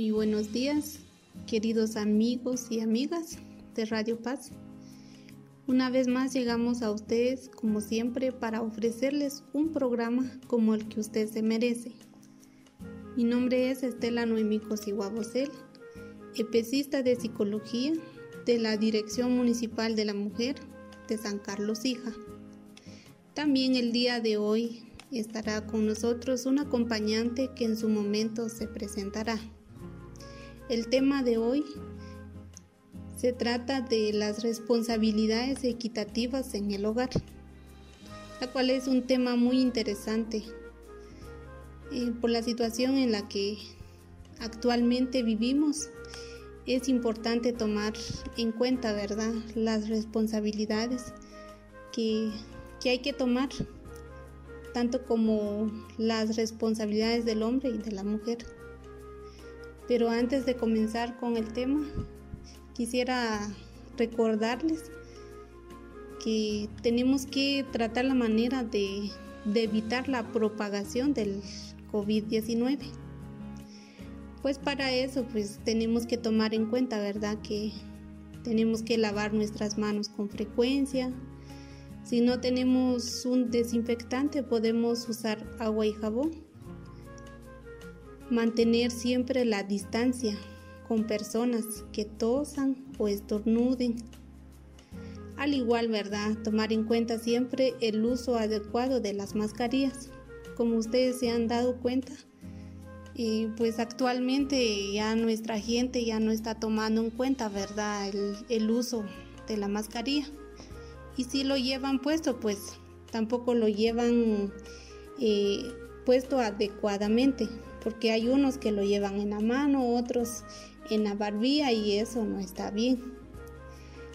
Muy buenos días, queridos amigos y amigas de Radio Paz. Una vez más llegamos a ustedes, como siempre, para ofrecerles un programa como el que usted se merece. Mi nombre es Estela Noemí Cosiguabosel, especista de psicología de la Dirección Municipal de la Mujer de San Carlos Hija. También el día de hoy estará con nosotros un acompañante que en su momento se presentará. El tema de hoy se trata de las responsabilidades equitativas en el hogar, la cual es un tema muy interesante eh, por la situación en la que actualmente vivimos. Es importante tomar en cuenta, ¿verdad?, las responsabilidades que, que hay que tomar, tanto como las responsabilidades del hombre y de la mujer. Pero antes de comenzar con el tema, quisiera recordarles que tenemos que tratar la manera de, evitar la propagación del COVID-19. Pues para eso pues tenemos que tomar en cuenta, ¿verdad? Que tenemos que lavar nuestras manos con frecuencia. Si no tenemos un desinfectante podemos usar agua y jabón Mantener siempre la distancia con personas que tosan o estornuden. Al igual, ¿verdad? Tomar en cuenta siempre el uso adecuado de las mascarillas. Como ustedes se han dado cuenta, y pues actualmente ya nuestra gente ya no está tomando en cuenta, ¿verdad? El, uso de la mascarilla. Y si lo llevan puesto, pues tampoco lo llevan eh, puesto adecuadamente porque hay unos que lo llevan en la mano, otros en la barbilla y eso no está bien.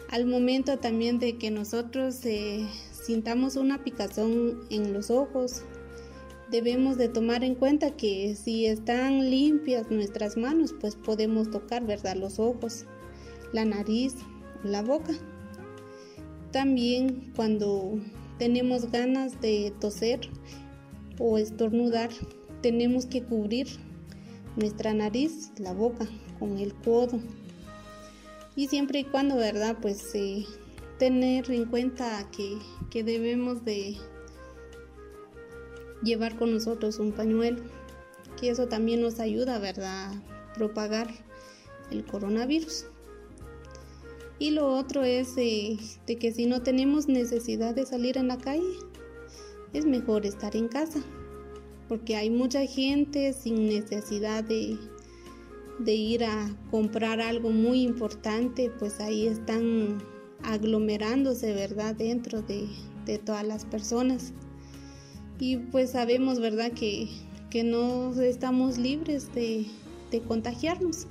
Al momento también de que nosotros eh, sintamos una picazón en los ojos, debemos de tomar en cuenta que si están limpias nuestras manos, pues podemos tocar, ¿verdad? Los ojos, la nariz, la boca. También cuando tenemos ganas de toser o estornudar, tenemos que cubrir nuestra nariz, la boca con el codo. Y siempre y cuando, ¿verdad? Pues eh, tener en cuenta que, que debemos de llevar con nosotros un pañuelo, que eso también nos ayuda, ¿verdad? A propagar el coronavirus. Y lo otro es eh, de que si no tenemos necesidad de salir en la calle, es mejor estar en casa porque hay mucha gente sin necesidad de, ir a comprar algo muy importante, pues ahí están aglomerándose, ¿verdad? Dentro de, todas las personas. Y pues sabemos, ¿verdad? Que, no estamos libres de, contagiarnos.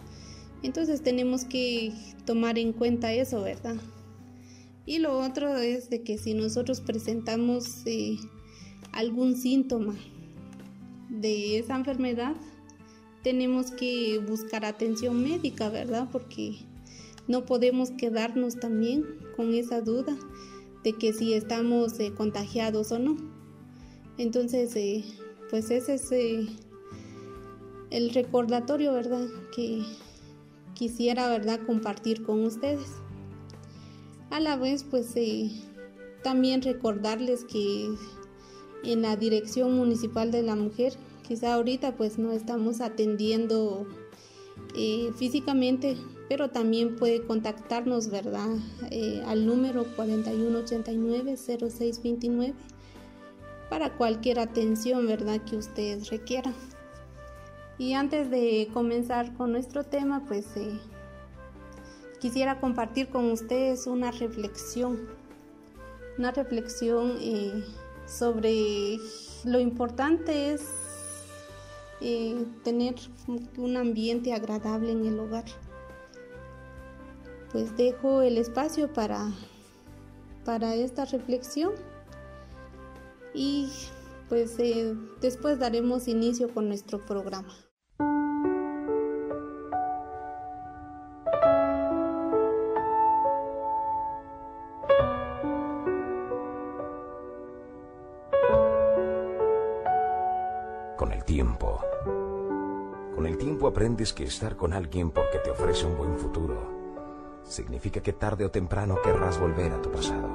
Entonces tenemos que tomar en cuenta eso, ¿verdad? Y lo otro es de que si nosotros presentamos eh, algún síntoma de esa enfermedad, tenemos que buscar atención médica, ¿verdad? Porque no podemos quedarnos también con esa duda de que si estamos eh, contagiados o no. Entonces, eh, pues ese es eh, el recordatorio, ¿verdad? Que quisiera, ¿verdad? Compartir con ustedes. A la vez, pues también recordarles que en la Dirección Municipal de la Mujer. Quizá ahorita pues no estamos atendiendo eh, físicamente, pero también puede contactarnos, ¿verdad? Eh, al número 4189-0629 para cualquier atención, ¿verdad? Que ustedes requieran. Y antes de comenzar con nuestro tema, pues eh, quisiera compartir con ustedes una reflexión, una reflexión sobre lo importante es eh, tener un ambiente agradable en el hogar. Pues dejo el espacio para, para esta reflexión y pues eh, después daremos inicio con nuestro programa. Con el tiempo aprendes que estar con alguien porque te ofrece un buen futuro significa que tarde o temprano querrás volver a tu pasado.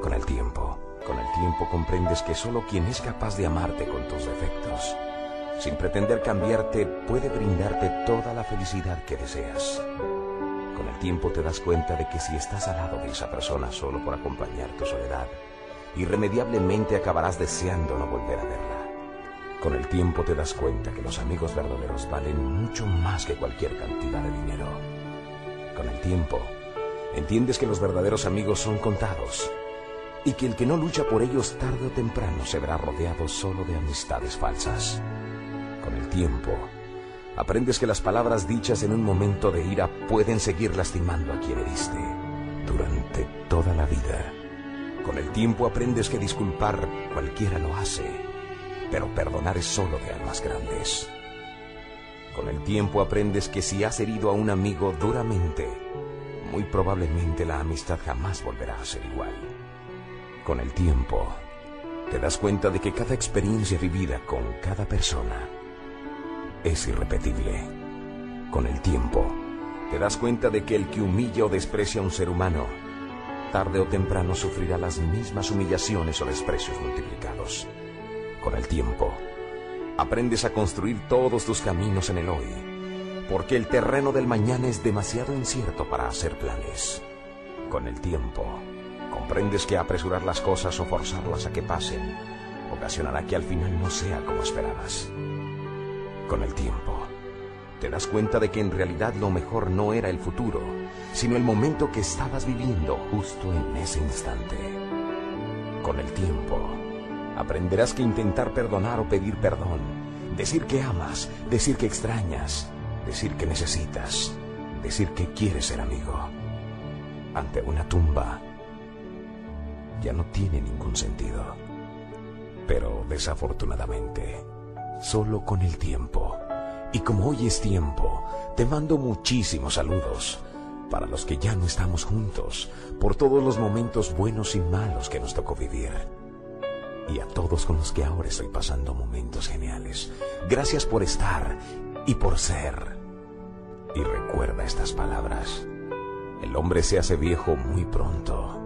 Con el tiempo, con el tiempo comprendes que solo quien es capaz de amarte con tus defectos, sin pretender cambiarte, puede brindarte toda la felicidad que deseas. Con el tiempo te das cuenta de que si estás al lado de esa persona solo por acompañar tu soledad, irremediablemente acabarás deseando no volver a verla. Con el tiempo te das cuenta que los amigos verdaderos valen mucho más que cualquier cantidad de dinero. Con el tiempo, entiendes que los verdaderos amigos son contados y que el que no lucha por ellos tarde o temprano se verá rodeado solo de amistades falsas. Con el tiempo, aprendes que las palabras dichas en un momento de ira pueden seguir lastimando a quien heriste durante toda la vida. Con el tiempo aprendes que disculpar cualquiera lo hace, pero perdonar es solo de almas grandes. Con el tiempo aprendes que si has herido a un amigo duramente, muy probablemente la amistad jamás volverá a ser igual. Con el tiempo, te das cuenta de que cada experiencia vivida con cada persona es irrepetible. Con el tiempo, te das cuenta de que el que humilla o desprecia a un ser humano, tarde o temprano sufrirá las mismas humillaciones o desprecios multiplicados. Con el tiempo, aprendes a construir todos tus caminos en el hoy, porque el terreno del mañana es demasiado incierto para hacer planes. Con el tiempo, comprendes que apresurar las cosas o forzarlas a que pasen ocasionará que al final no sea como esperabas. Con el tiempo, te das cuenta de que en realidad lo mejor no era el futuro, sino el momento que estabas viviendo justo en ese instante. Con el tiempo, aprenderás que intentar perdonar o pedir perdón, decir que amas, decir que extrañas, decir que necesitas, decir que quieres ser amigo, ante una tumba, ya no tiene ningún sentido. Pero desafortunadamente, solo con el tiempo. Y como hoy es tiempo, te mando muchísimos saludos para los que ya no estamos juntos, por todos los momentos buenos y malos que nos tocó vivir. Y a todos con los que ahora estoy pasando momentos geniales. Gracias por estar y por ser. Y recuerda estas palabras. El hombre se hace viejo muy pronto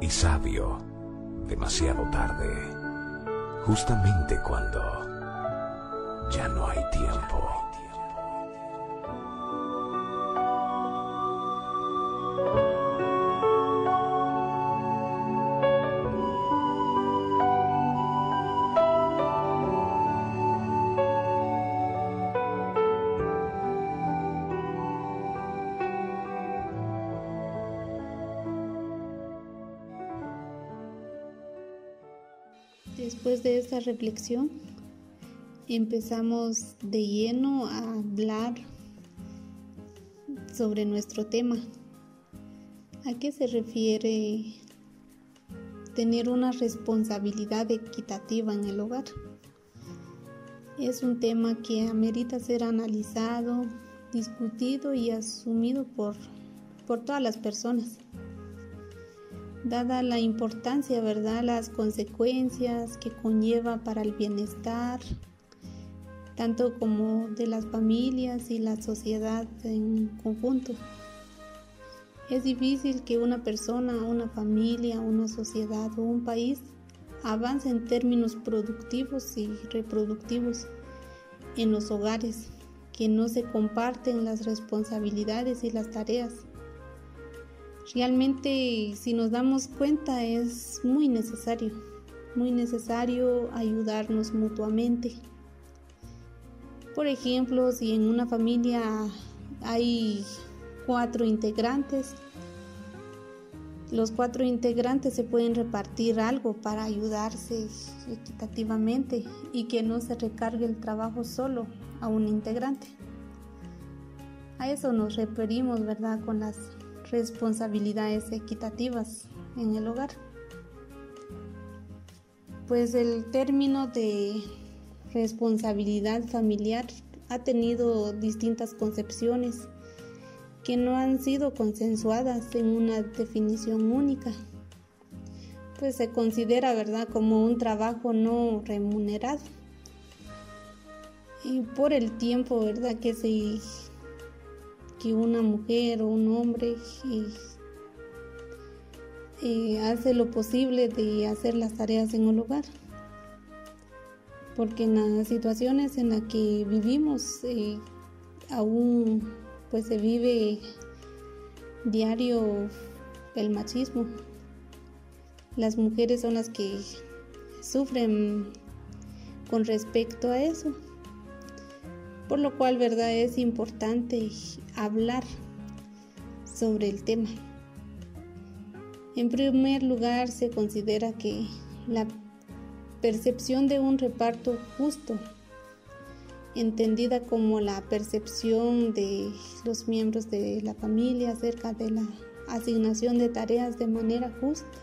y sabio demasiado tarde, justamente cuando ya no hay tiempo. Esta reflexión, empezamos de lleno a hablar sobre nuestro tema. ¿A qué se refiere tener una responsabilidad equitativa en el hogar? Es un tema que amerita ser analizado, discutido y asumido por, por todas las personas. Dada la importancia, ¿verdad? Las consecuencias que conlleva para el bienestar, tanto como de las familias y la sociedad en conjunto. Es difícil que una persona, una familia, una sociedad o un país avance en términos productivos y reproductivos en los hogares, que no se comparten las responsabilidades y las tareas. Realmente, si nos damos cuenta, es muy necesario, muy necesario ayudarnos mutuamente. Por ejemplo, si en una familia hay cuatro integrantes, los cuatro integrantes se pueden repartir algo para ayudarse equitativamente y que no se recargue el trabajo solo a un integrante. A eso nos referimos, ¿verdad? Con las responsabilidades equitativas en el hogar. Pues el término de responsabilidad familiar ha tenido distintas concepciones que no han sido consensuadas en una definición única. Pues se considera, ¿verdad?, como un trabajo no remunerado. y por el tiempo, ¿verdad? Que se que una mujer o un hombre hace lo posible de hacer las tareas en un hogar. Porque en las situaciones en las que vivimos eh, aún pues se vive diario el machismo. Las mujeres son las que sufren con respecto a eso. Por lo cual, ¿verdad? Es importante hablar sobre el tema. En primer lugar, se considera que la percepción de un reparto justo, entendida como la percepción de los miembros de la familia acerca de la asignación de tareas de manera justa,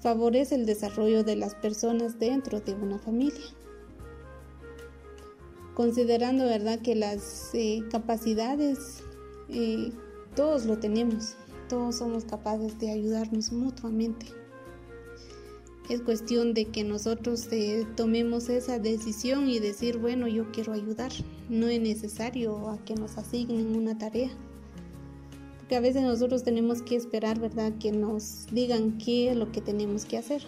favorece el desarrollo de las personas dentro de una familia considerando verdad que las eh, capacidades eh, todos lo tenemos, todos somos capaces de ayudarnos mutuamente. Es cuestión de que nosotros eh, tomemos esa decisión y decir, bueno, yo quiero ayudar. No es necesario a que nos asignen una tarea. Porque a veces nosotros tenemos que esperar, ¿verdad?, que nos digan qué es lo que tenemos que hacer.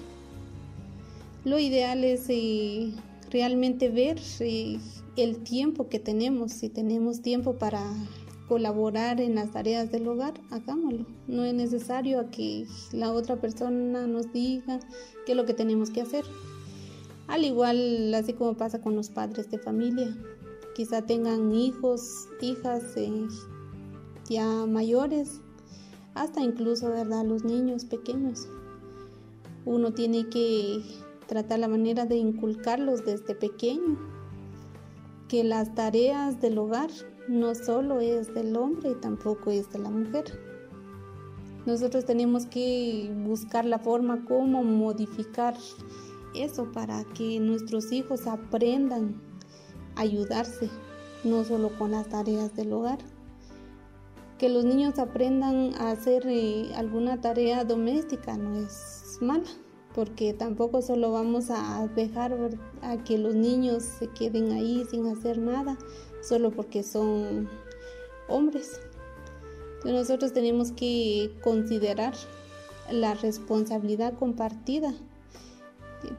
Lo ideal es realmente ver el tiempo que tenemos. Si tenemos tiempo para colaborar en las tareas del hogar, hagámoslo. No es necesario que la otra persona nos diga qué es lo que tenemos que hacer. Al igual, así como pasa con los padres de familia, quizá tengan hijos, hijas eh, ya mayores, hasta incluso, ¿verdad?, los niños pequeños. Uno tiene que tratar la manera de inculcarlos desde pequeño que las tareas del hogar no solo es del hombre y tampoco es de la mujer. Nosotros tenemos que buscar la forma como modificar eso para que nuestros hijos aprendan a ayudarse, no solo con las tareas del hogar. Que los niños aprendan a hacer eh, alguna tarea doméstica no es mala porque tampoco solo vamos a dejar a que los niños se queden ahí sin hacer nada, solo porque son hombres. nosotros tenemos que considerar la responsabilidad compartida,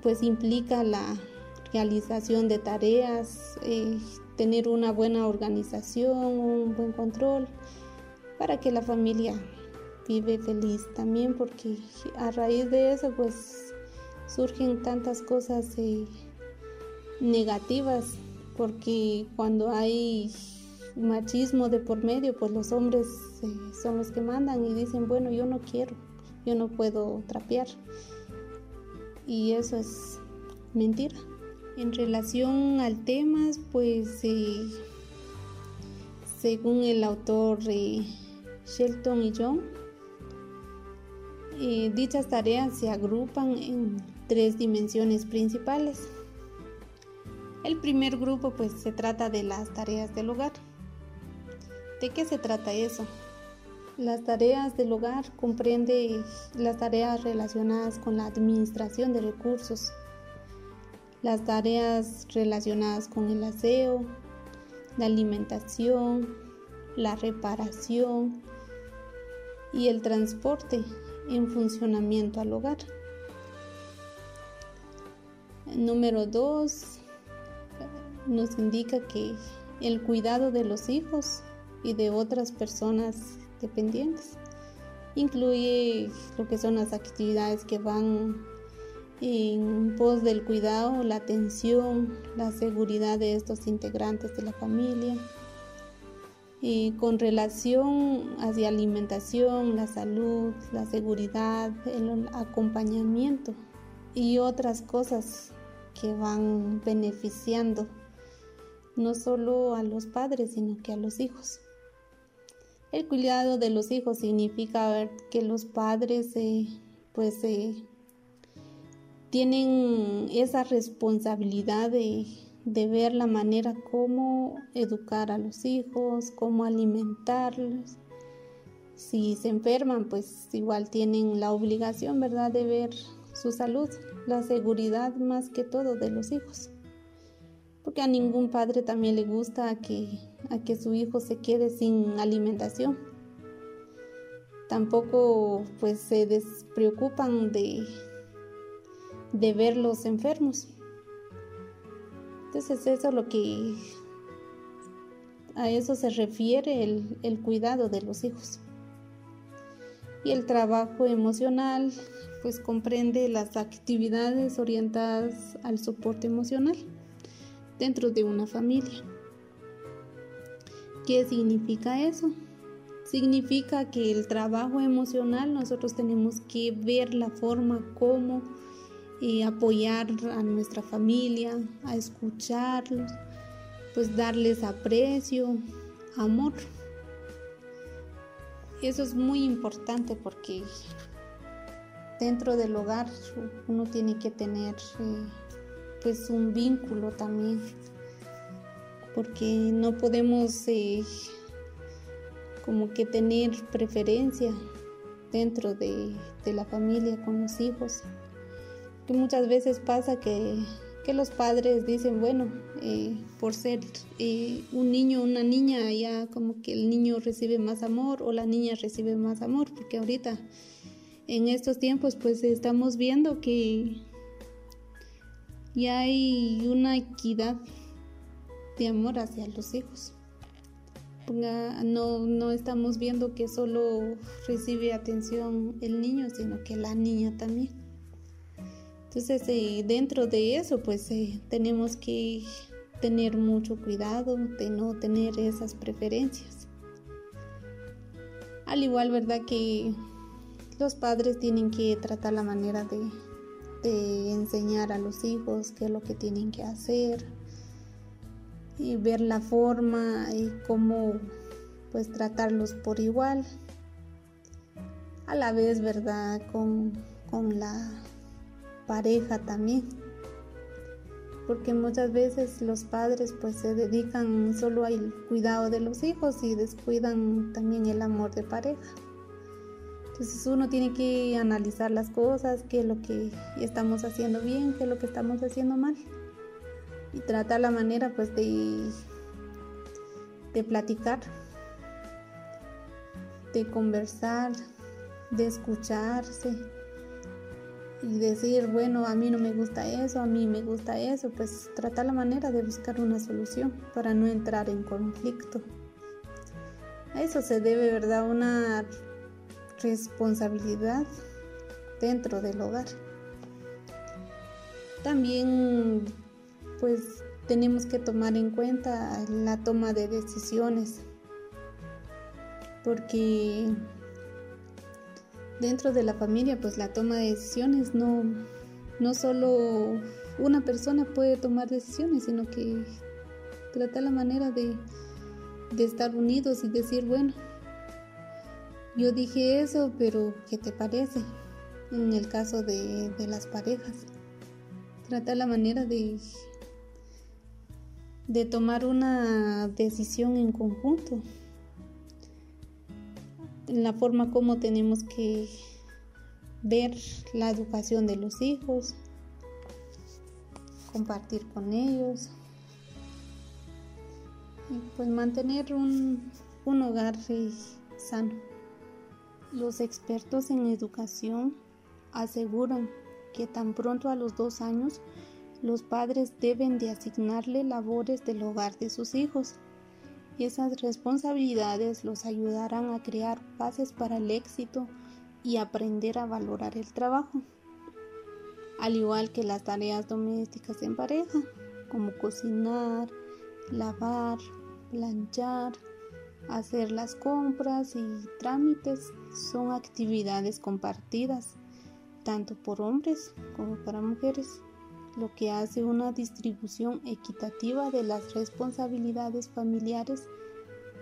pues implica la realización de tareas, eh, tener una buena organización, un buen control, para que la familia vive feliz también porque a raíz de eso pues surgen tantas cosas eh, negativas porque cuando hay machismo de por medio pues los hombres eh, son los que mandan y dicen bueno yo no quiero yo no puedo trapear y eso es mentira. En relación al tema pues eh, según el autor Shelton y John dichas tareas se agrupan en tres dimensiones principales. El primer grupo pues se trata de las tareas del hogar. ¿De qué se trata eso? Las tareas del hogar comprende las tareas relacionadas con la administración de recursos, las tareas relacionadas con el aseo, la alimentación, la reparación y el transporte en funcionamiento al hogar. Número dos, nos indica que el cuidado de los hijos y de otras personas dependientes incluye lo que son las actividades que van en pos del cuidado, la atención, la seguridad de estos integrantes de la familia, y con relación hacia alimentación, la salud, la seguridad, el acompañamiento y otras cosas que van beneficiando no solo a los padres, sino que a los hijos. El cuidado de los hijos significa que los padres eh, pues eh, tienen esa responsabilidad de de ver la manera como educar a los hijos, cómo alimentarlos. Si se enferman, pues igual tienen la obligación, ¿verdad?, de ver su salud, la seguridad más que todo de los hijos. porque a ningún padre también le gusta que, a que su hijo se quede sin alimentación. Tampoco pues se despreocupan de, de verlos enfermos. Entonces eso es lo que a eso se refiere el, el cuidado de los hijos. Y el trabajo emocional pues comprende las actividades orientadas al soporte emocional dentro de una familia. ¿Qué significa eso? Significa que el trabajo emocional nosotros tenemos que ver la forma como eh, apoyar a nuestra familia, a escucharlos, pues darles aprecio, amor. Eso es muy importante porque dentro del hogar uno tiene que tener eh, pues un vínculo también, porque no podemos eh, como que tener preferencia dentro de, la familia con los hijos. Que muchas veces pasa que, los padres dicen, bueno, eh, por ser eh, un niño o una niña, ya como que el niño recibe más amor o la niña recibe más amor, porque ahorita en estos tiempos pues estamos viendo que y hay una equidad de amor hacia los hijos. No, no estamos viendo que solo recibe atención el niño, sino que la niña también. Entonces, eh, dentro de eso, pues eh, tenemos que tener mucho cuidado de no tener esas preferencias. Al igual, ¿verdad? Que los padres tienen que tratar la manera de de enseñar a los hijos qué es lo que tienen que hacer y ver la forma y cómo pues tratarlos por igual a la vez verdad con, con la pareja también. Porque muchas veces los padres pues se dedican solo al cuidado de los hijos y descuidan también el amor de pareja. Entonces uno tiene que analizar las cosas, qué es lo que estamos haciendo bien, qué es lo que estamos haciendo mal. Y tratar la manera pues de, de platicar, de conversar, de escucharse y decir, bueno, a mí no me gusta eso, a mí me gusta eso, pues tratar la manera de buscar una solución para no entrar en conflicto. A eso se debe, ¿verdad? Una responsabilidad dentro del hogar. También pues tenemos que tomar en cuenta la toma de decisiones porque dentro de la familia pues la toma de decisiones no no solo una persona puede tomar decisiones sino que trata la manera de, de estar unidos y decir bueno yo dije eso, pero ¿qué te parece? En el caso de, las parejas. Trata la manera de, de tomar una decisión en conjunto. La forma como tenemos que ver la educación de los hijos, compartir con ellos y pues mantener un, un hogar sano. Los expertos en educación aseguran que tan pronto a los dos años los padres deben de asignarle labores del hogar de sus hijos. Esas responsabilidades los ayudarán a crear bases para el éxito y aprender a valorar el trabajo, al igual que las tareas domésticas en pareja, como cocinar, lavar, planchar, Hacer las compras y trámites son actividades compartidas, tanto por hombres como para mujeres, lo que hace una distribución equitativa de las responsabilidades familiares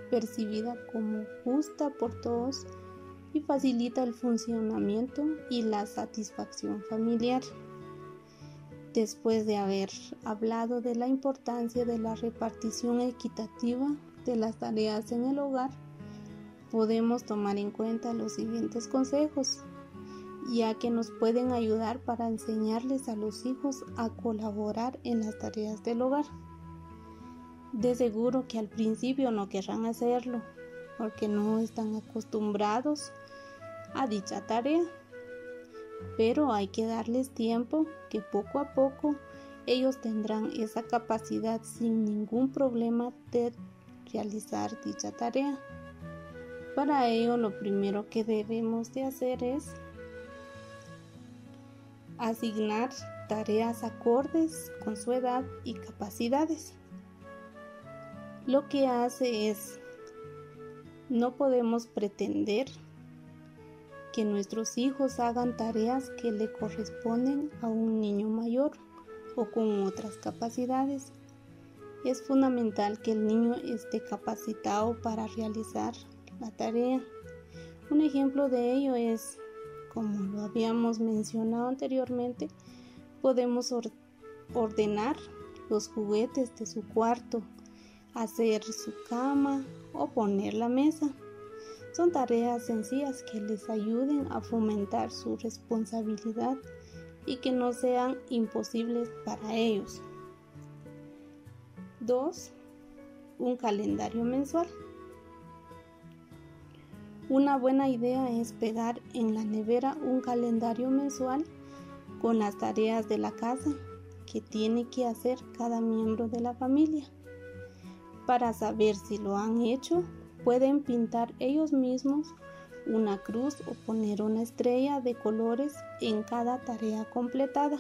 percibida como justa por todos y facilita el funcionamiento y la satisfacción familiar. Después de haber hablado de la importancia de la repartición equitativa de las tareas en el hogar, podemos tomar en cuenta los siguientes consejos, ya que nos pueden ayudar para enseñarles a los hijos a colaborar en las tareas del hogar. De seguro que al principio no querrán hacerlo porque no están acostumbrados a dicha tarea. Pero hay que darles tiempo que poco a poco ellos tendrán esa capacidad sin ningún problema de realizar dicha tarea. Para ello lo primero que debemos de hacer es asignar tareas acordes con su edad y capacidades. Lo que hace es, no podemos pretender que nuestros hijos hagan tareas que le corresponden a un niño mayor o con otras capacidades. Es fundamental que el niño esté capacitado para realizar la tarea. Un ejemplo de ello es, como lo habíamos mencionado anteriormente, podemos ordenar los juguetes de su cuarto, hacer su cama o poner la mesa. Son tareas sencillas que les ayuden a fomentar su responsabilidad y que no sean imposibles para ellos. 2. Un calendario mensual. Una buena idea es pegar en la nevera un calendario mensual con las tareas de la casa que tiene que hacer cada miembro de la familia. Para saber si lo han hecho, pueden pintar ellos mismos una cruz o poner una estrella de colores en cada tarea completada.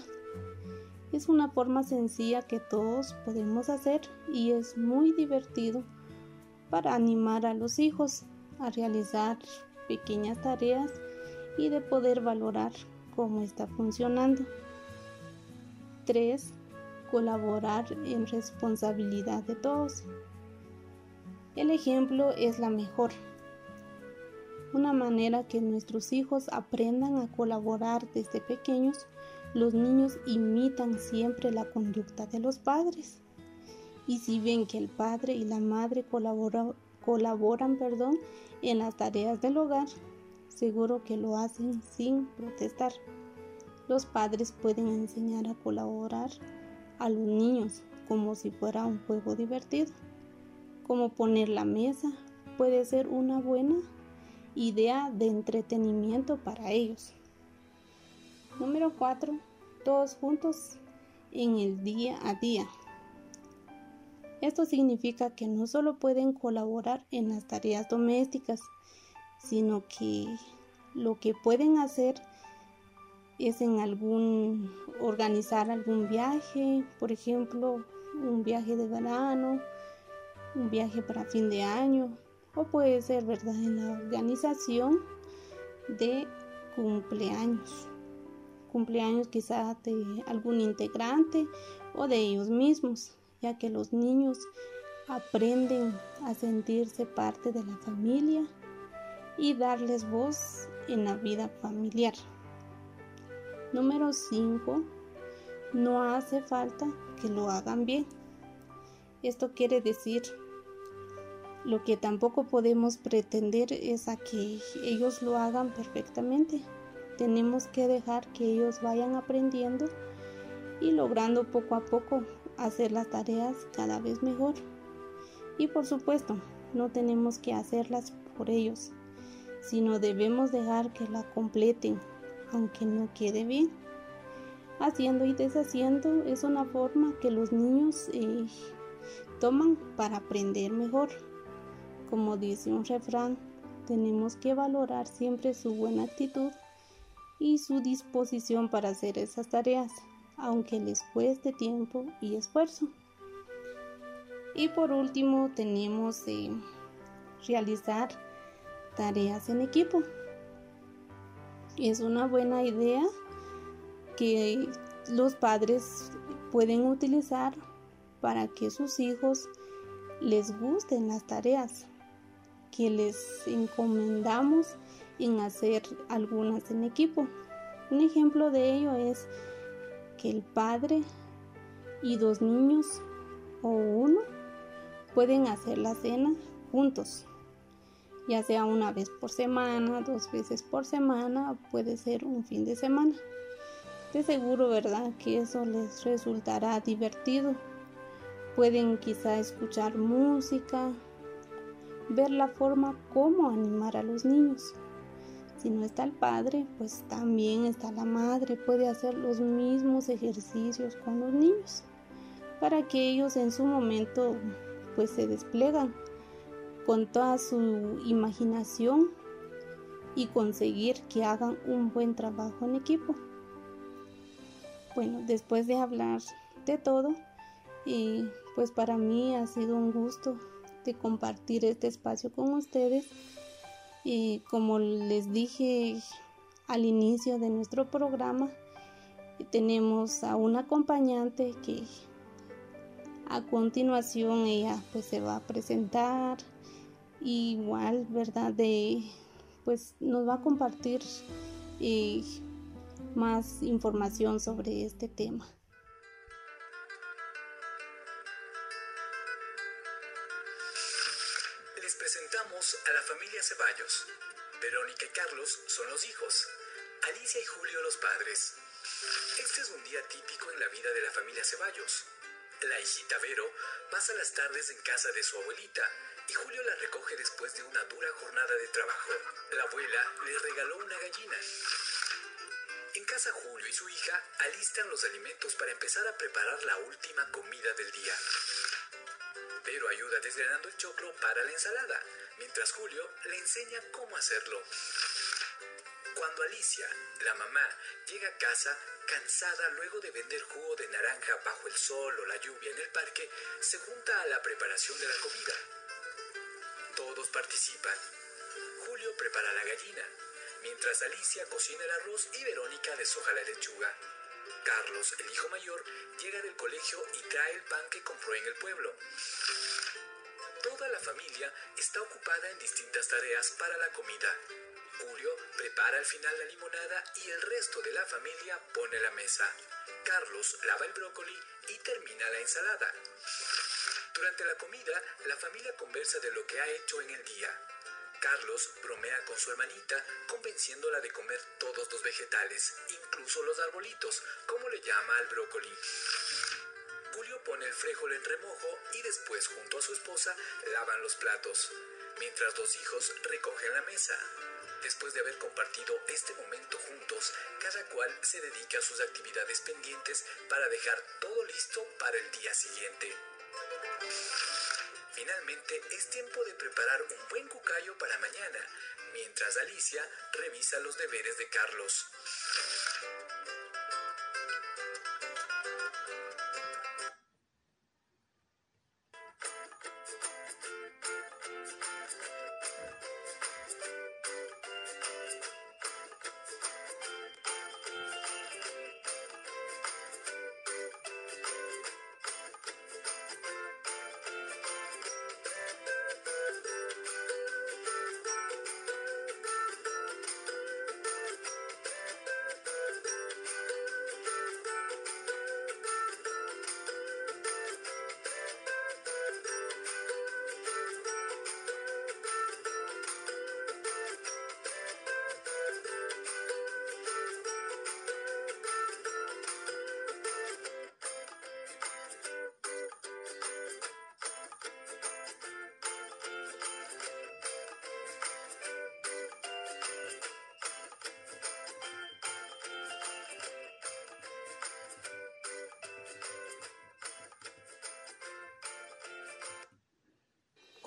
Es una forma sencilla que todos podemos hacer y es muy divertido para animar a los hijos a realizar pequeñas tareas y de poder valorar cómo está funcionando. 3. Colaborar en responsabilidad de todos. El ejemplo es la mejor. Una manera que nuestros hijos aprendan a colaborar desde pequeños, los niños imitan siempre la conducta de los padres. Y si ven que el padre y la madre colaboran perdón, en las tareas del hogar, seguro que lo hacen sin protestar. Los padres pueden enseñar a colaborar a los niños como si fuera un juego divertido. Como poner la mesa puede ser una buena idea de entretenimiento para ellos. Número 4. Todos juntos en el día a día. Esto significa que no solo pueden colaborar en las tareas domésticas, sino que lo que pueden hacer es en algún organizar algún viaje, por ejemplo, un viaje de verano, un viaje para fin de año, o puede ser, ¿verdad?, en la organización de cumpleaños. Cumpleaños quizás de algún integrante o de ellos mismos, ya que los niños aprenden a sentirse parte de la familia y darles voz en la vida familiar. Número 5. No hace falta que lo hagan bien. Esto quiere decir, lo que tampoco podemos pretender es a que ellos lo hagan perfectamente. Tenemos que dejar que ellos vayan aprendiendo y logrando poco a poco hacer las tareas cada vez mejor. Y por supuesto, no tenemos que hacerlas por ellos, sino debemos dejar que la completen, aunque no quede bien. Haciendo y deshaciendo es una forma que los niños eh, toman para aprender mejor. Como dice un refrán, tenemos que valorar siempre su buena actitud y su disposición para hacer esas tareas, aunque les cueste tiempo y esfuerzo. Y por último tenemos eh, realizar tareas en equipo. Es una buena idea que los padres pueden utilizar para que sus hijos les gusten las tareas que les encomendamos en hacer algunas en equipo. Un ejemplo de ello es que el padre y dos niños o uno pueden hacer la cena juntos, ya sea una vez por semana, dos veces por semana, puede ser un fin de semana. De seguro, ¿verdad? Que eso les resultará divertido pueden quizá escuchar música, ver la forma cómo animar a los niños. Si no está el padre, pues también está la madre, puede hacer los mismos ejercicios con los niños para que ellos en su momento pues se desplegan con toda su imaginación y conseguir que hagan un buen trabajo en equipo. Bueno, después de hablar de todo, y pues para mí ha sido un gusto de compartir este espacio con ustedes y como les dije al inicio de nuestro programa, tenemos a una acompañante que a continuación ella pues se va a presentar igual, ¿verdad? De pues nos va a compartir eh, más información sobre este tema. Verónica y Carlos son los hijos. Alicia y Julio los padres. Este es un día típico en la vida de la familia Ceballos. La hijita Vero pasa las tardes en casa de su abuelita y Julio la recoge después de una dura jornada de trabajo. La abuela le regaló una gallina. En casa Julio y su hija alistan los alimentos para empezar a preparar la última comida del día. Ayuda desgranando el choclo para la ensalada, mientras Julio le enseña cómo hacerlo. Cuando Alicia, la mamá, llega a casa cansada luego de vender jugo de naranja bajo el sol o la lluvia en el parque, se junta a la preparación de la comida. Todos participan. Julio prepara la gallina, mientras Alicia cocina el arroz y Verónica deshoja la lechuga. Carlos, el hijo mayor, llega del colegio y trae el pan que compró en el pueblo. Toda la familia está ocupada en distintas tareas para la comida. Julio prepara al final la limonada y el resto de la familia pone la mesa. Carlos lava el brócoli y termina la ensalada. Durante la comida, la familia conversa de lo que ha hecho en el día. Carlos bromea con su hermanita, convenciéndola de comer todos los vegetales, incluso los arbolitos, como le llama al brócoli. Julio pone el frijol en remojo y después, junto a su esposa, lavan los platos, mientras los hijos recogen la mesa. Después de haber compartido este momento juntos, cada cual se dedica a sus actividades pendientes para dejar todo listo para el día siguiente. Finalmente es tiempo de preparar un buen cucayo para mañana, mientras Alicia revisa los deberes de Carlos.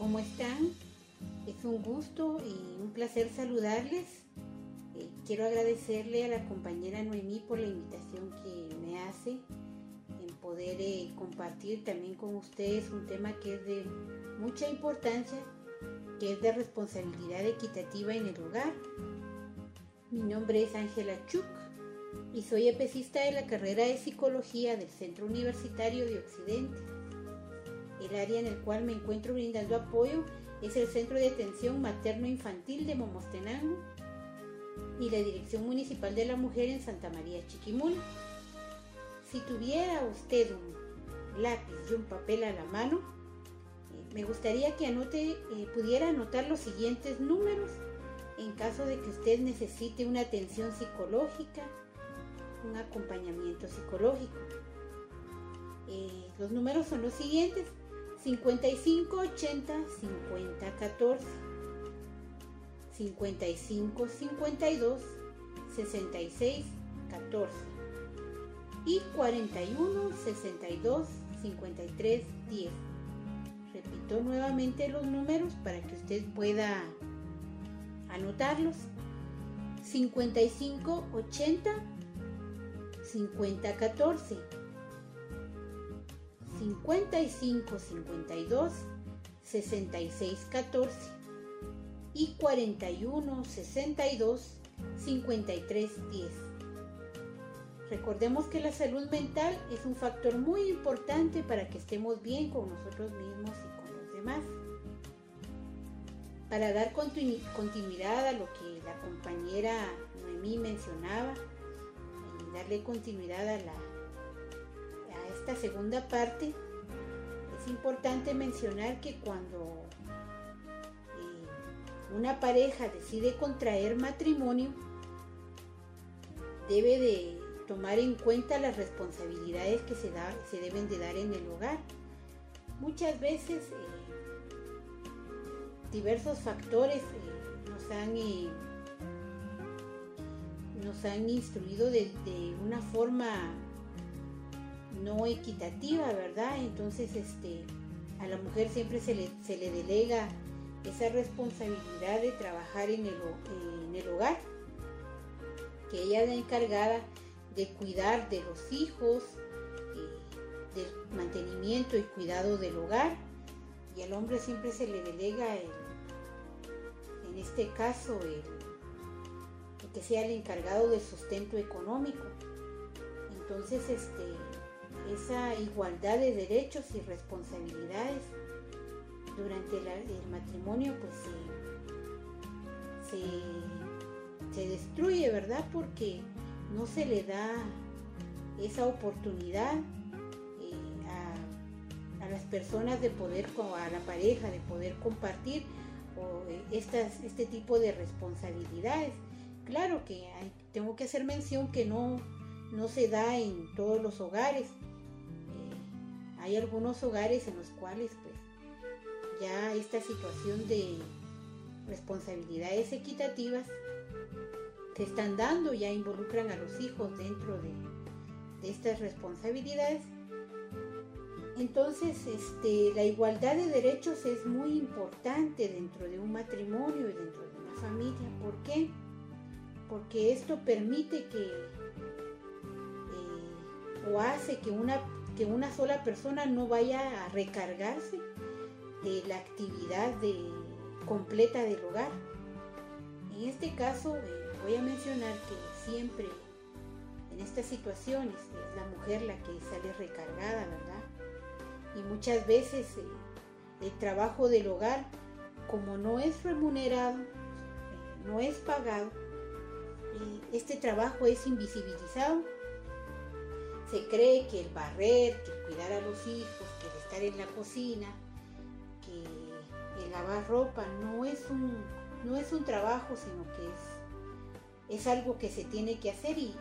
¿Cómo están? Es un gusto y un placer saludarles. Eh, quiero agradecerle a la compañera Noemí por la invitación que me hace en poder eh, compartir también con ustedes un tema que es de mucha importancia, que es de responsabilidad equitativa en el hogar. Mi nombre es Ángela Chuk y soy epicista de la carrera de psicología del Centro Universitario de Occidente. El área en el cual me encuentro brindando apoyo es el Centro de Atención Materno-Infantil de Momostenango y la Dirección Municipal de la Mujer en Santa María Chiquimula. Si tuviera usted un lápiz y un papel a la mano, eh, me gustaría que anote, eh, pudiera anotar los siguientes números en caso de que usted necesite una atención psicológica, un acompañamiento psicológico. Eh, los números son los siguientes. 55 80 50 14 55 52 66 14 y 41 62 53 10 repito nuevamente los números para que usted pueda anotarlos. 55 80 50 14 55 52 66 14 y 41 62 53 10. Recordemos que la salud mental es un factor muy importante para que estemos bien con nosotros mismos y con los demás. Para dar continuidad a lo que la compañera Noemí mencionaba y darle continuidad a la esta segunda parte, es importante mencionar que cuando eh, una pareja decide contraer matrimonio, debe de tomar en cuenta las responsabilidades que se, da, se deben de dar en el hogar. Muchas veces eh, diversos factores eh, nos, han, nos han instruido de, de una forma no equitativa, ¿verdad? Entonces, este, a la mujer siempre se le, se le delega esa responsabilidad de trabajar en el, en el hogar, que ella es la encargada de cuidar de los hijos, eh, del mantenimiento y cuidado del hogar, y al hombre siempre se le delega, en este caso, el, que sea el encargado del sustento económico. Entonces, este, esa igualdad de derechos y responsabilidades durante el matrimonio pues se, destruye, ¿verdad? Porque no se le da esa oportunidad eh, a, las personas de poder, a la pareja, de poder compartir eh, estas, este tipo de responsabilidades. Claro que tengo que hacer mención que no, no se da en todos los hogares, hay algunos hogares en los cuales pues ya esta situación de responsabilidades equitativas se están dando, ya involucran a los hijos dentro de, estas responsabilidades. Entonces, este, la igualdad de derechos es muy importante dentro de un matrimonio y dentro de una familia. ¿Por qué? Porque esto permite que eh, o hace que una que una sola persona no vaya a recargarse de la actividad de, completa del hogar. En este caso eh, voy a mencionar que siempre en estas situaciones es la mujer la que sale recargada, ¿verdad? Y muchas veces eh, el trabajo del hogar, como no es remunerado, eh, no es pagado, este trabajo es invisibilizado se cree que el barrer, que el cuidar a los hijos, que el estar en la cocina, que el lavar ropa no es un, no es un trabajo, sino que es, es algo que se tiene que hacer y,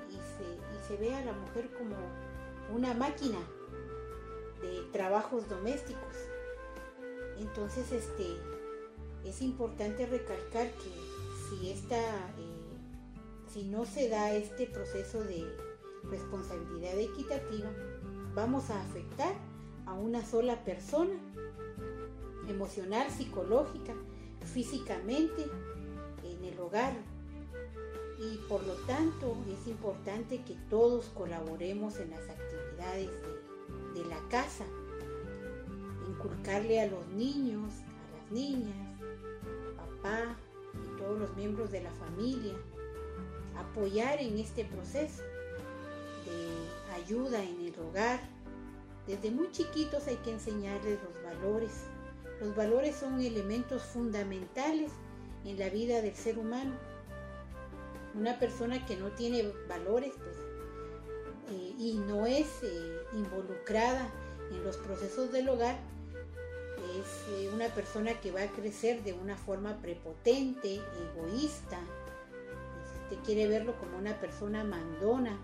se, ve a la mujer como una máquina de trabajos domésticos. Entonces, este, es importante recalcar que si esta, eh, si no se da este proceso de, responsabilidad equitativa, vamos a afectar a una sola persona, emocional, psicológica, físicamente, en el hogar. Y por lo tanto es importante que todos colaboremos en las actividades de, la casa, inculcarle a los niños, a las niñas, papá y todos los miembros de la familia, apoyar en este proceso ayuda en el hogar. Desde muy chiquitos hay que enseñarles los valores. Los valores son elementos fundamentales en la vida del ser humano. Una persona que no tiene valores pues, eh, y no es eh, involucrada en los procesos del hogar, es eh, una persona que va a crecer de una forma prepotente, egoísta. Usted quiere verlo como una persona mandona,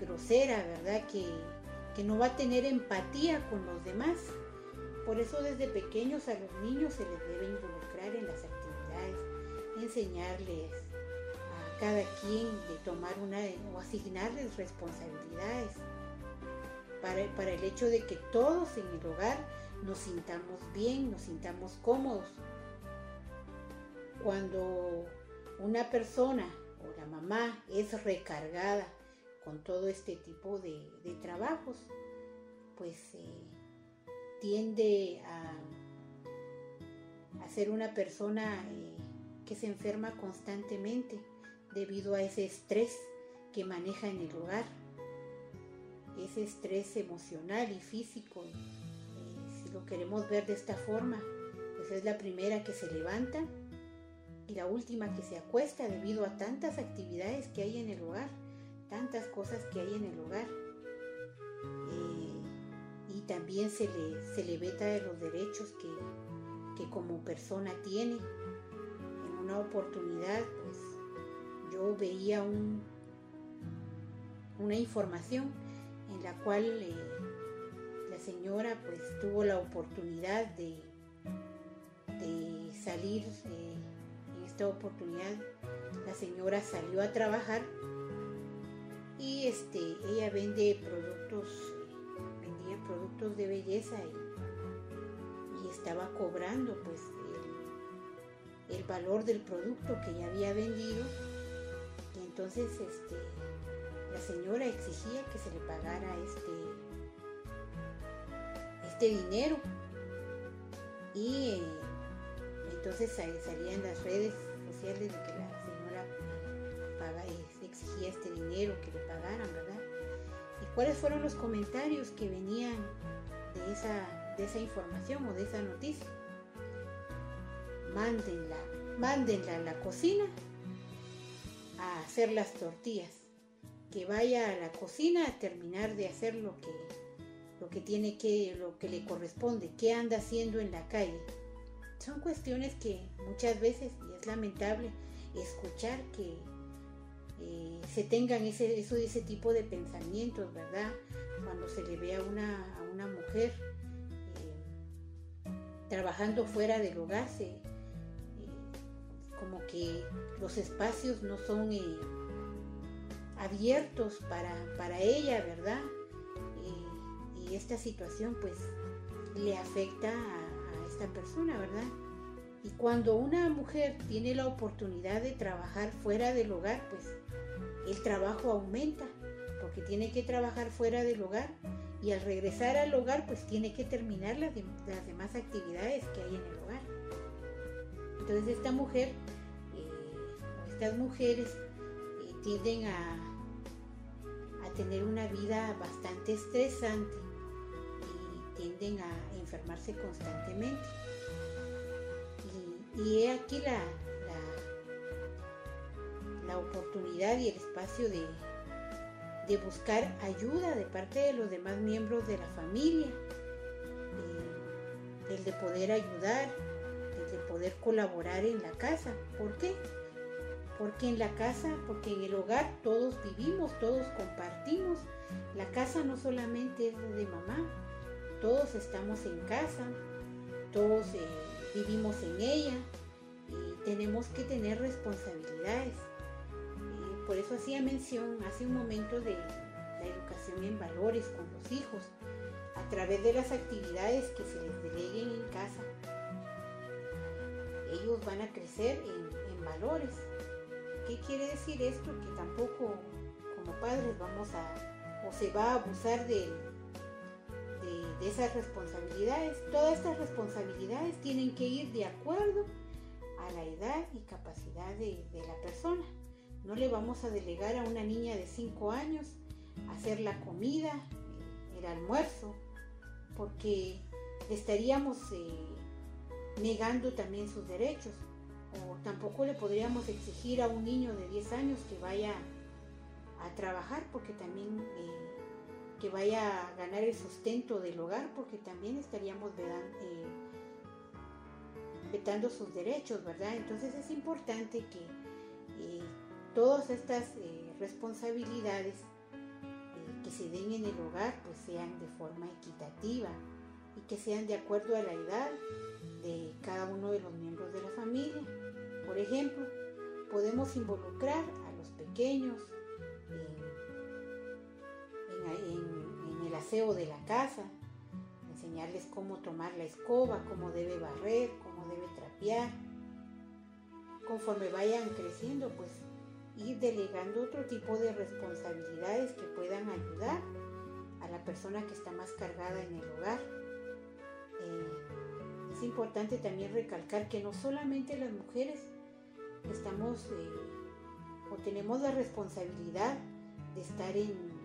grosera, ¿verdad? Que que no va a tener empatía con los demás. Por eso desde pequeños a los niños se les debe involucrar en las actividades, enseñarles a cada quien de tomar una o asignarles responsabilidades para, para el hecho de que todos en el hogar nos sintamos bien, nos sintamos cómodos. Cuando una persona o la mamá es recargada con todo este tipo de, trabajos, pues eh, tiende a, ser una persona eh, que se enferma constantemente debido a ese estrés que maneja en el hogar, ese estrés emocional y físico. Eh, si lo queremos ver de esta forma, pues es la primera que se levanta y la última que se acuesta debido a tantas actividades que hay en el hogar tantas cosas que hay en el hogar. Eh, y también se le, se le veta de los derechos que, como persona tiene. En una oportunidad, pues yo veía un, una información en la cual eh, la señora pues tuvo la oportunidad de, de salir, eh, en esta oportunidad la señora salió a trabajar y este ella vende productos vendía productos de belleza y, estaba cobrando pues el, valor del producto que ya había vendido. Y entonces este la señora exigía que se le pagara este este dinero. Y eh, entonces salían las redes sociales de que la exigía este dinero que le pagaran, ¿verdad? ¿Y cuáles fueron los comentarios que venían de esa, de esa información o de esa noticia? Mándenla, mándenla a la cocina a hacer las tortillas. Que vaya a la cocina a terminar de hacer lo que, lo que tiene que, lo que le corresponde, qué anda haciendo en la calle. Son cuestiones que muchas veces, y es lamentable escuchar que eh, se tengan ese, eso, ese tipo de pensamientos, ¿verdad? Cuando se le ve a una, a una mujer eh, trabajando fuera del hogar, eh, como que los espacios no son abiertos para, para, ella, ¿verdad? y esta situación pues le afecta a, a esta persona, ¿verdad? Y cuando una mujer tiene la oportunidad de trabajar fuera del hogar, pues el trabajo aumenta porque tiene que trabajar fuera del hogar y al regresar al hogar pues tiene que terminar las, demás actividades que hay en el hogar. Entonces esta mujer eh, estas mujeres eh, tienden a tener una vida bastante estresante y tienden a enfermarse constantemente. Y, he aquí la, la oportunidad y el espacio de, buscar ayuda de parte de los demás miembros de la familia, eh, el de poder ayudar, el de poder colaborar en la casa. ¿Por qué? Porque en la casa, porque en el hogar todos vivimos, todos compartimos. La casa no solamente es de mamá, todos estamos en casa, todos eh, vivimos en ella y tenemos que tener responsabilidades por eso hacía mención hace un momento de la educación en valores con los hijos, a través de las actividades que se les deleguen en casa. Ellos van a crecer en, valores. ¿Qué quiere decir esto? Que tampoco como padres vamos a, o se va a abusar de, de, esas responsabilidades. Todas estas responsabilidades tienen que ir de acuerdo a la edad y capacidad de la persona. No le vamos a delegar a una niña de 5 años hacer la comida, el almuerzo, porque estaríamos eh, negando también sus derechos. O tampoco le podríamos exigir a un niño de 10 años que vaya a trabajar, porque también eh, que vaya a ganar el sustento del hogar, porque también estaríamos eh, vetando sus derechos, ¿verdad? Entonces es importante que todas estas eh, responsabilidades eh, que se den en el hogar pues sean de forma equitativa y que sean de acuerdo a la edad de cada uno de los miembros de la familia. Por ejemplo, podemos involucrar a los pequeños en, el aseo de la casa, enseñarles cómo tomar la escoba, cómo debe barrer, cómo debe trapear. Conforme vayan creciendo, pues ir delegando otro tipo de responsabilidades que puedan ayudar a la persona que está más cargada en el hogar. Eh, es importante también recalcar que no solamente las mujeres estamos eh, o tenemos la responsabilidad de estar en,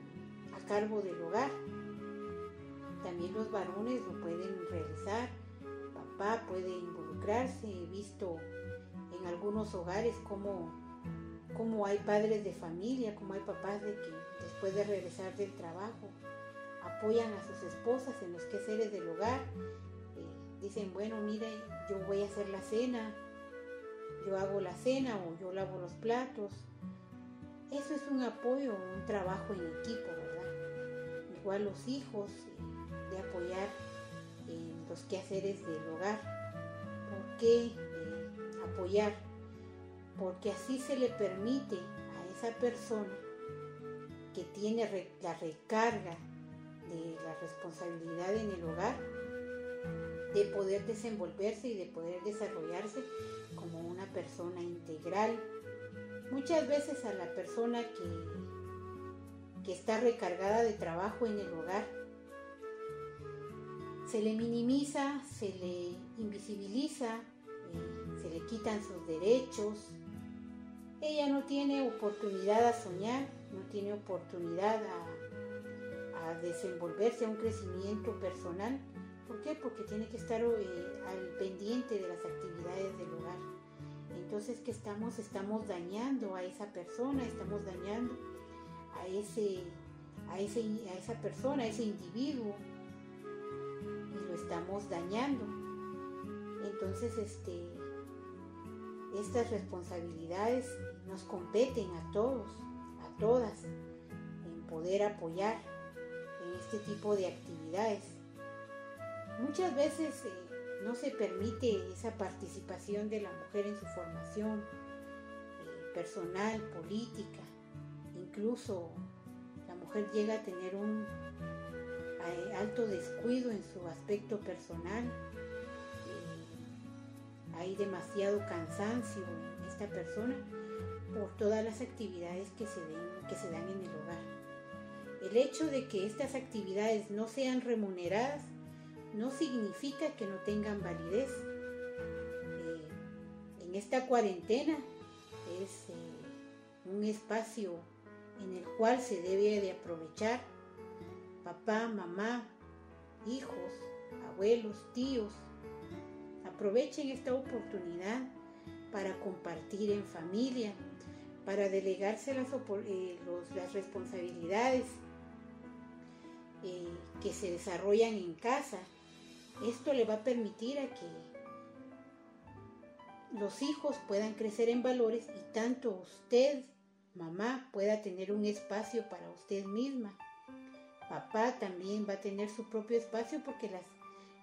a cargo del hogar, también los varones lo pueden realizar, papá puede involucrarse, he visto en algunos hogares como como hay padres de familia, como hay papás de que después de regresar del trabajo apoyan a sus esposas en los quehaceres del hogar. Eh, dicen, bueno, mire, yo voy a hacer la cena, yo hago la cena o yo lavo los platos. Eso es un apoyo, un trabajo en equipo, Igual los hijos, eh, de apoyar en los quehaceres del hogar. ¿Por qué eh, apoyar? porque así se le permite a esa persona que tiene la recarga de la responsabilidad en el hogar de poder desenvolverse y de poder desarrollarse como una persona integral. Muchas veces a la persona que, que está recargada de trabajo en el hogar se le minimiza, se le invisibiliza, eh, se le quitan sus derechos, ella no tiene oportunidad a soñar, no tiene oportunidad a, desenvolverse a un crecimiento personal. ¿Por qué? Porque tiene que estar eh, al pendiente de las actividades del hogar. Entonces, ¿qué estamos? Estamos dañando a esa persona, estamos dañando a ese, a ese, a esa persona, a ese individuo, y lo estamos dañando. Entonces, este, estas responsabilidades nos competen a todos, a todas, en poder apoyar en este tipo de actividades. Muchas veces eh, no se permite esa participación de la mujer en su formación eh, personal, política, incluso la mujer llega a tener un eh, alto descuido en su aspecto personal. hay demasiado cansancio en esta persona por todas las actividades que se, que se dan en el hogar. El hecho de que estas actividades no sean remuneradas no significa que no tengan validez. Eh, en esta cuarentena es eh, un espacio en el cual se debe de aprovechar papá, mamá, hijos, abuelos, tíos. Aprovechen esta oportunidad para compartir en familia, para delegarse las, eh, responsabilidades eh, que se desarrollan en casa. Esto le va a permitir a que los hijos puedan crecer en valores y tanto usted, mamá, pueda tener un espacio para usted misma. Papá también va a tener su propio espacio porque las,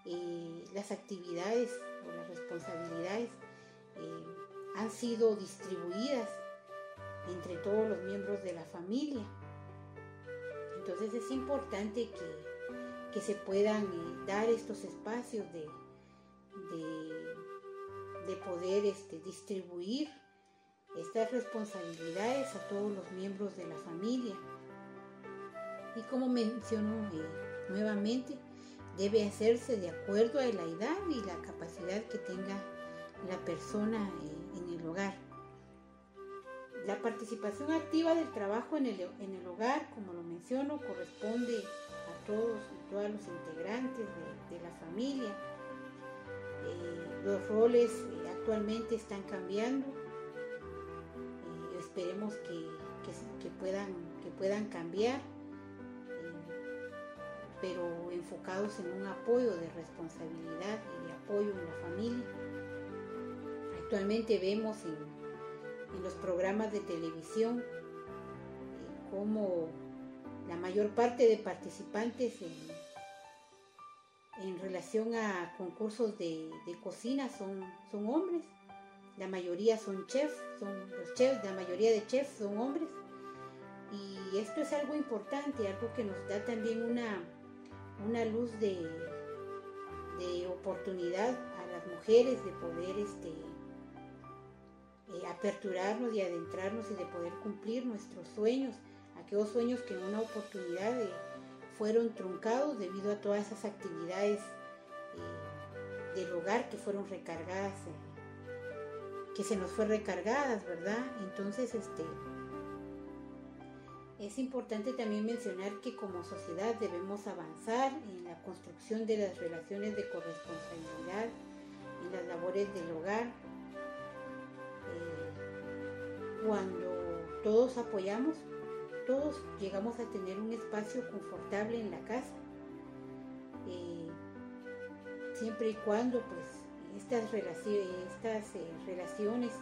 eh, las actividades o las responsabilidades han sido distribuidas entre todos los miembros de la familia. Entonces es importante que, se puedan eh, dar estos espacios de, de, poder este, distribuir estas responsabilidades a todos los miembros de la familia. Y como menciono eh, nuevamente, debe hacerse de acuerdo a la edad y la capacidad que tenga la persona eh, en el hogar. La participación activa del trabajo en el, hogar, como lo menciono, corresponde a todos y todas los integrantes de, la familia. Eh, los roles actualmente están cambiando. Eh, esperemos que, puedan, que puedan cambiar, pero enfocados en un apoyo de responsabilidad y de apoyo en la familia. Actualmente vemos en en los programas de televisión, eh, cómo la mayor parte de participantes en, relación a concursos de, cocina son, son hombres. La mayoría son chefs, son los chefs, la mayoría de chefs son hombres. Y esto es algo importante, algo que nos da también una, una luz de, de oportunidad a las mujeres de poder este, eh, aperturarnos y adentrarnos y de poder cumplir nuestros sueños, aquellos sueños que en una oportunidad eh, fueron truncados debido a todas esas actividades eh, del hogar que fueron recargadas, que se nos fue recargadas, ¿verdad? Entonces, este, es importante también mencionar que como sociedad debemos avanzar en la construcción de las relaciones de corresponsabilidad, en las labores del hogar. Eh, cuando todos apoyamos, todos llegamos a tener un espacio confortable en la casa. Eh, siempre y cuando pues estas, relaciones, estas eh, relaciones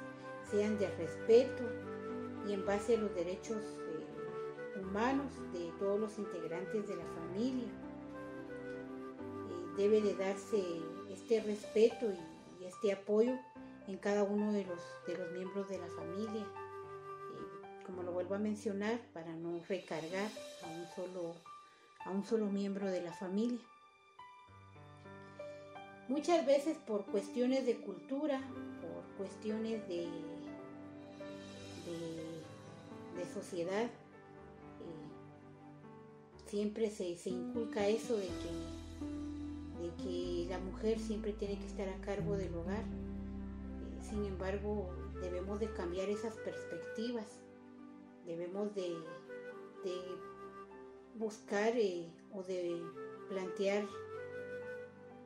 sean de respeto y en base a los derechos humanos de todos los integrantes de la familia. Eh, debe de darse este respeto y, este apoyo en cada uno de los, de los miembros de la familia. Eh, como lo vuelvo a mencionar, para no recargar a un solo, a un solo miembro de la familia. Muchas veces por cuestiones de cultura, por cuestiones de, de sociedad, siempre se, inculca eso de que, de que la mujer siempre tiene que estar a cargo del hogar. Eh, sin embargo, debemos de cambiar esas perspectivas, debemos de, buscar eh, o de plantear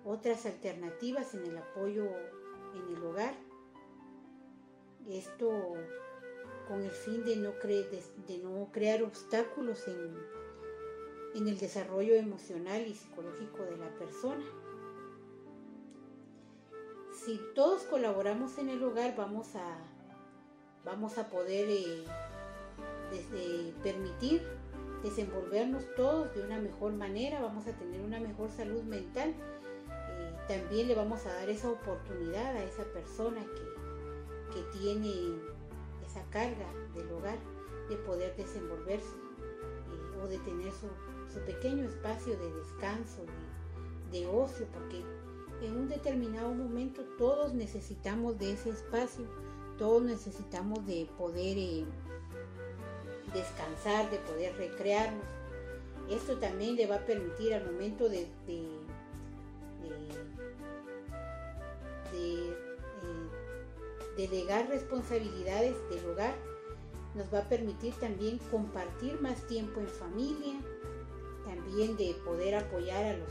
otras alternativas en el apoyo en el hogar. Esto con el fin de no, de no crear obstáculos en, en el desarrollo emocional y psicológico de la persona. Si todos colaboramos en el hogar, vamos a, vamos a poder eh, permitir desenvolvernos todos de una mejor manera, vamos a tener una mejor salud mental. También le vamos a dar esa oportunidad a esa persona que, que tiene esa carga del hogar de poder desenvolverse eh, o de tener su, su pequeño espacio de descanso, de, ocio, porque en un determinado momento todos necesitamos de ese espacio, todos necesitamos de poder eh, descansar, de poder recrearnos. Esto también le va a permitir al momento de, de, delegar responsabilidades del hogar, nos va a permitir también compartir más tiempo en familia, también de poder apoyar a los,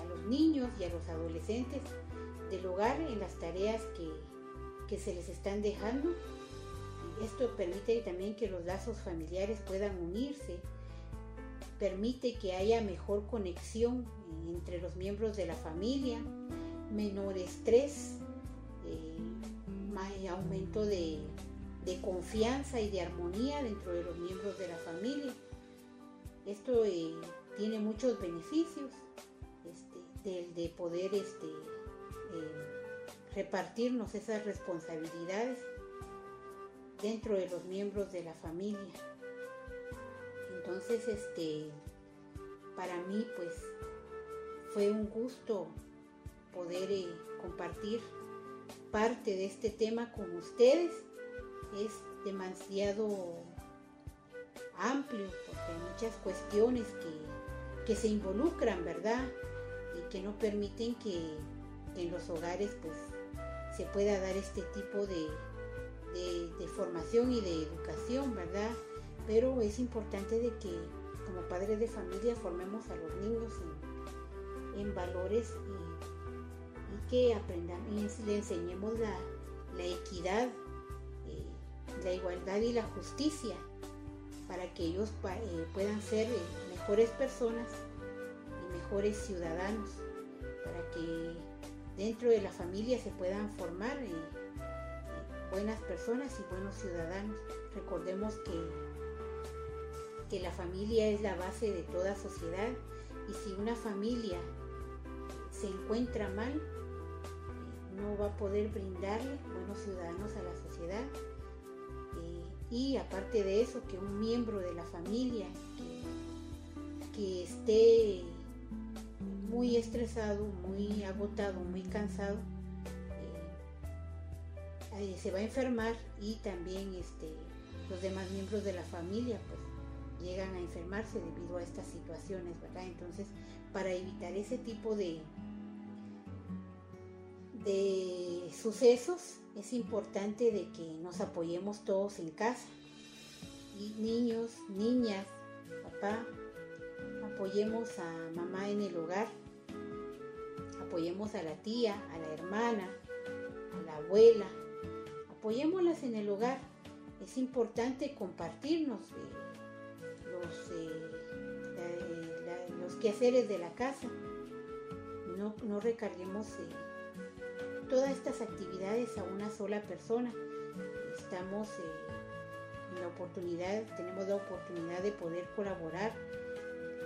a los niños y a los adolescentes del hogar en las tareas que, que se les están dejando. Esto permite también que los lazos familiares puedan unirse, permite que haya mejor conexión entre los miembros de la familia, menor estrés, más aumento de, confianza y de armonía dentro de los miembros de la familia. Esto eh, tiene muchos beneficios este, de, poder este, eh, repartirnos esas responsabilidades dentro de los miembros de la familia. Entonces, este, para mí, pues, fue un gusto poder eh, compartir parte de este tema con ustedes. Es demasiado amplio porque hay muchas cuestiones que que se involucran, ¿verdad? Y que no permiten que, en los hogares pues se pueda dar este tipo de, formación y de educación, ¿verdad? Pero es importante de que como padres de familia formemos a los niños en, valores y, que aprendan y le enseñemos la, equidad, eh, la igualdad y la justicia para que ellos eh, puedan ser eh, mejores personas y mejores ciudadanos, para que dentro de la familia se puedan formar buenas personas y buenos ciudadanos. Recordemos que que la familia es la base de toda sociedad y si una familia se encuentra mal, no va a poder brindarle buenos ciudadanos a la sociedad. Eh, y aparte de eso, que un miembro de la familia que, esté muy estresado, muy agotado, muy cansado, eh, se va a enfermar y también este, los demás miembros de la familia pues llegan a enfermarse debido a estas situaciones, ¿verdad? Entonces, para evitar ese tipo de, de sucesos, es importante de que nos apoyemos todos en casa. Y niños, niñas, papá, apoyemos a mamá en el hogar, apoyemos a la tía, a la hermana, a la abuela, apoyémoslas en el hogar. Es importante compartirnos los, eh, los quehaceres de la casa. No, no recarguemos todas estas actividades a una sola persona. Estamos eh, en la oportunidad, tenemos la oportunidad de poder colaborar.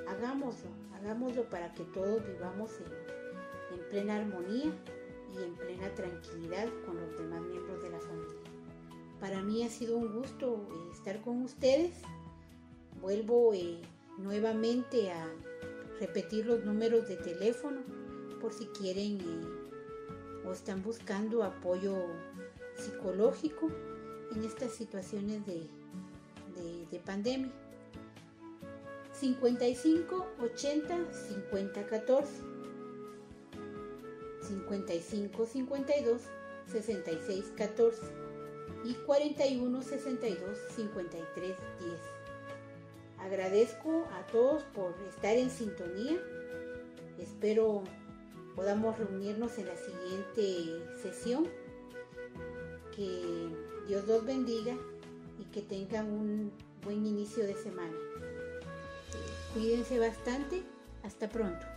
Hagámoslo, hagámoslo para que todos vivamos en, en plena armonía y en plena tranquilidad con los demás miembros de la familia. Para mí ha sido un gusto eh, estar con ustedes. Vuelvo eh, nuevamente a repetir los números de teléfono por si quieren o están buscando apoyo psicológico en estas situaciones de, de, pandemia. 55 80 50 14 55 52 66 14 y 41 62 53 10. Agradezco a todos por estar en sintonía. Espero podamos reunirnos en la siguiente sesión. Que Dios los bendiga y que tengan un buen inicio de semana. Cuídense bastante. Hasta pronto.